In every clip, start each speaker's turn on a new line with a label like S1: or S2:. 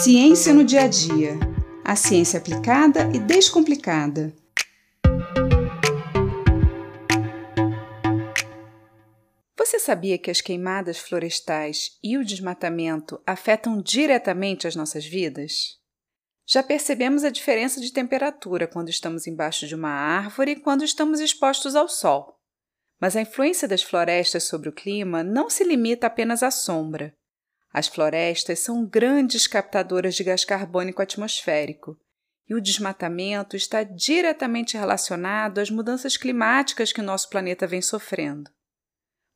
S1: Ciência no dia a dia. A ciência aplicada e descomplicada. Você sabia que as queimadas florestais e o desmatamento afetam diretamente as nossas vidas? Já percebemos a diferença de temperatura quando estamos embaixo de uma árvore e quando estamos expostos ao sol. Mas a influência das florestas sobre o clima não se limita apenas à sombra. As florestas são grandes captadoras de gás carbônico atmosférico e o desmatamento está diretamente relacionado às mudanças climáticas que o nosso planeta vem sofrendo.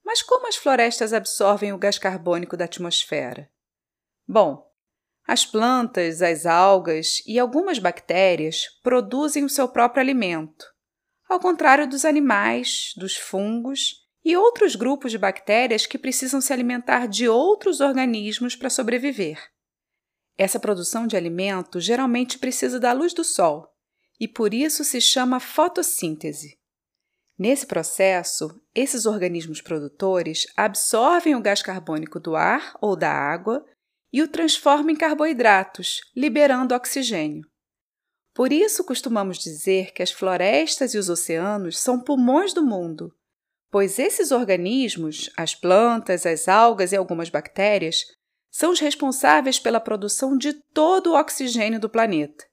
S1: Mas como as florestas absorvem o gás carbônico da atmosfera? Bom, as plantas, as algas e algumas bactérias produzem o seu próprio alimento, ao contrário dos animais, dos fungos e outros grupos de bactérias que precisam se alimentar de outros organismos para sobreviver. Essa produção de alimento geralmente precisa da luz do sol e por isso se chama fotossíntese. Nesse processo, esses organismos produtores absorvem o gás carbônico do ar ou da água e o transformam em carboidratos, liberando oxigênio. Por isso costumamos dizer que as florestas e os oceanos são pulmões do mundo pois esses organismos, as plantas, as algas e algumas bactérias, são os responsáveis pela produção de todo o oxigênio do planeta.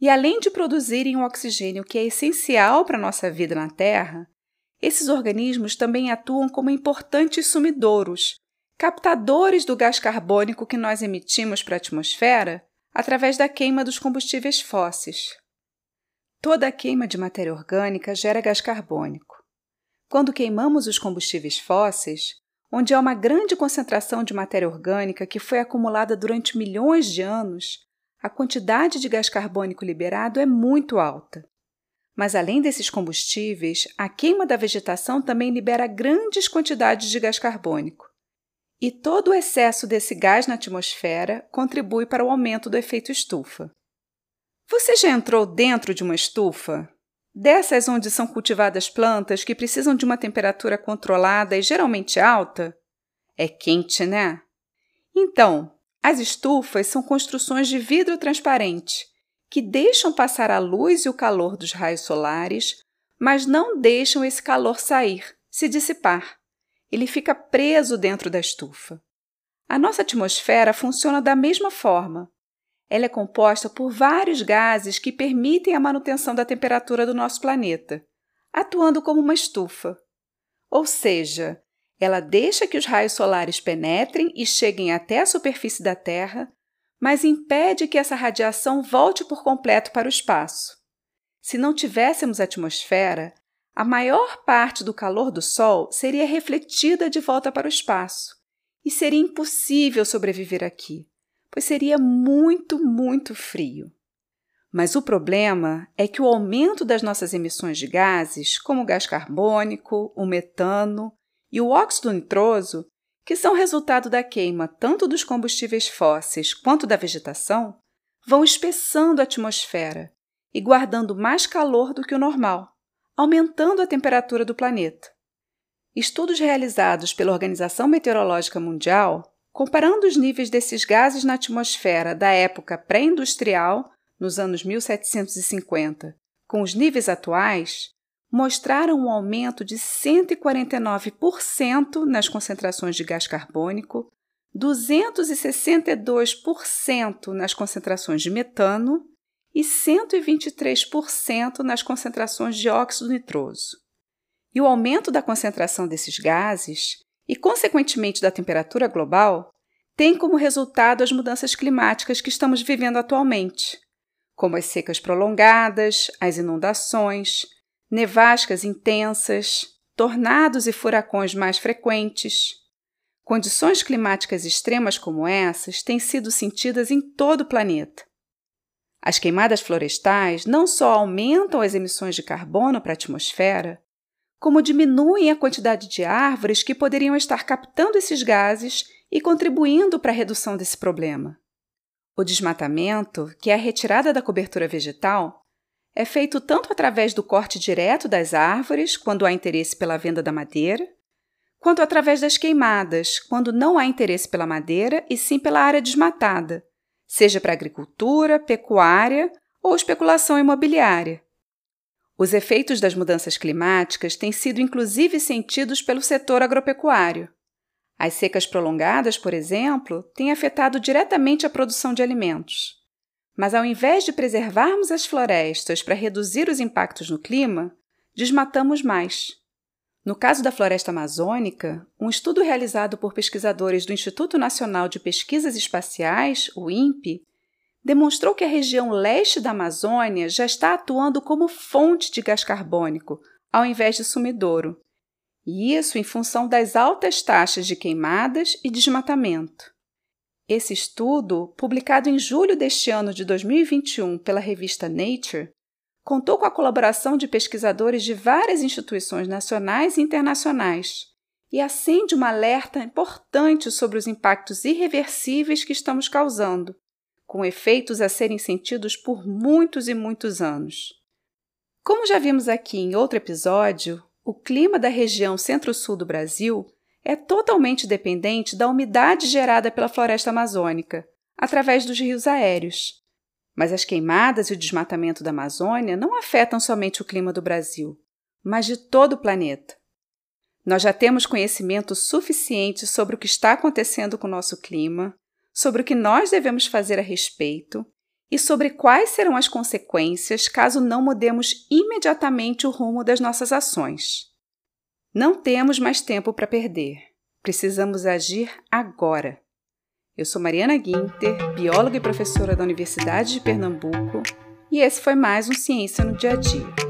S1: E além de produzirem o oxigênio que é essencial para a nossa vida na Terra, esses organismos também atuam como importantes sumidouros, captadores do gás carbônico que nós emitimos para a atmosfera através da queima dos combustíveis fósseis. Toda a queima de matéria orgânica gera gás carbônico. Quando queimamos os combustíveis fósseis, onde há uma grande concentração de matéria orgânica que foi acumulada durante milhões de anos, a quantidade de gás carbônico liberado é muito alta. Mas além desses combustíveis, a queima da vegetação também libera grandes quantidades de gás carbônico. E todo o excesso desse gás na atmosfera contribui para o aumento do efeito estufa. Você já entrou dentro de uma estufa? Dessas onde são cultivadas plantas que precisam de uma temperatura controlada e geralmente alta? É quente, né? Então, as estufas são construções de vidro transparente que deixam passar a luz e o calor dos raios solares, mas não deixam esse calor sair, se dissipar. Ele fica preso dentro da estufa. A nossa atmosfera funciona da mesma forma. Ela é composta por vários gases que permitem a manutenção da temperatura do nosso planeta, atuando como uma estufa. Ou seja, ela deixa que os raios solares penetrem e cheguem até a superfície da Terra, mas impede que essa radiação volte por completo para o espaço. Se não tivéssemos atmosfera, a maior parte do calor do Sol seria refletida de volta para o espaço e seria impossível sobreviver aqui pois seria muito, muito frio. Mas o problema é que o aumento das nossas emissões de gases, como o gás carbônico, o metano e o óxido nitroso, que são resultado da queima tanto dos combustíveis fósseis quanto da vegetação, vão espessando a atmosfera e guardando mais calor do que o normal, aumentando a temperatura do planeta. Estudos realizados pela Organização Meteorológica Mundial Comparando os níveis desses gases na atmosfera da época pré-industrial, nos anos 1750, com os níveis atuais, mostraram um aumento de 149% nas concentrações de gás carbônico, 262% nas concentrações de metano e 123% nas concentrações de óxido nitroso. E o aumento da concentração desses gases e, consequentemente, da temperatura global, tem como resultado as mudanças climáticas que estamos vivendo atualmente, como as secas prolongadas, as inundações, nevascas intensas, tornados e furacões mais frequentes. Condições climáticas extremas como essas têm sido sentidas em todo o planeta. As queimadas florestais não só aumentam as emissões de carbono para a atmosfera, como diminuem a quantidade de árvores que poderiam estar captando esses gases e contribuindo para a redução desse problema. O desmatamento, que é a retirada da cobertura vegetal, é feito tanto através do corte direto das árvores, quando há interesse pela venda da madeira, quanto através das queimadas, quando não há interesse pela madeira e sim pela área desmatada, seja para agricultura, pecuária ou especulação imobiliária. Os efeitos das mudanças climáticas têm sido inclusive sentidos pelo setor agropecuário. As secas prolongadas, por exemplo, têm afetado diretamente a produção de alimentos. Mas ao invés de preservarmos as florestas para reduzir os impactos no clima, desmatamos mais. No caso da floresta amazônica, um estudo realizado por pesquisadores do Instituto Nacional de Pesquisas Espaciais, o INPE, demonstrou que a região leste da Amazônia já está atuando como fonte de gás carbônico, ao invés de sumidouro, e isso em função das altas taxas de queimadas e desmatamento. Esse estudo, publicado em julho deste ano de 2021 pela revista Nature, contou com a colaboração de pesquisadores de várias instituições nacionais e internacionais e acende uma alerta importante sobre os impactos irreversíveis que estamos causando, com efeitos a serem sentidos por muitos e muitos anos. Como já vimos aqui em outro episódio, o clima da região centro-sul do Brasil é totalmente dependente da umidade gerada pela floresta amazônica, através dos rios aéreos. Mas as queimadas e o desmatamento da Amazônia não afetam somente o clima do Brasil, mas de todo o planeta. Nós já temos conhecimento suficiente sobre o que está acontecendo com o nosso clima, sobre o que nós devemos fazer a respeito e sobre quais serão as consequências caso não mudemos imediatamente o rumo das nossas ações. Não temos mais tempo para perder. Precisamos agir agora. Eu sou Mariana Guinter, bióloga e professora da Universidade de Pernambuco, e esse foi mais um Ciência no Dia a Dia.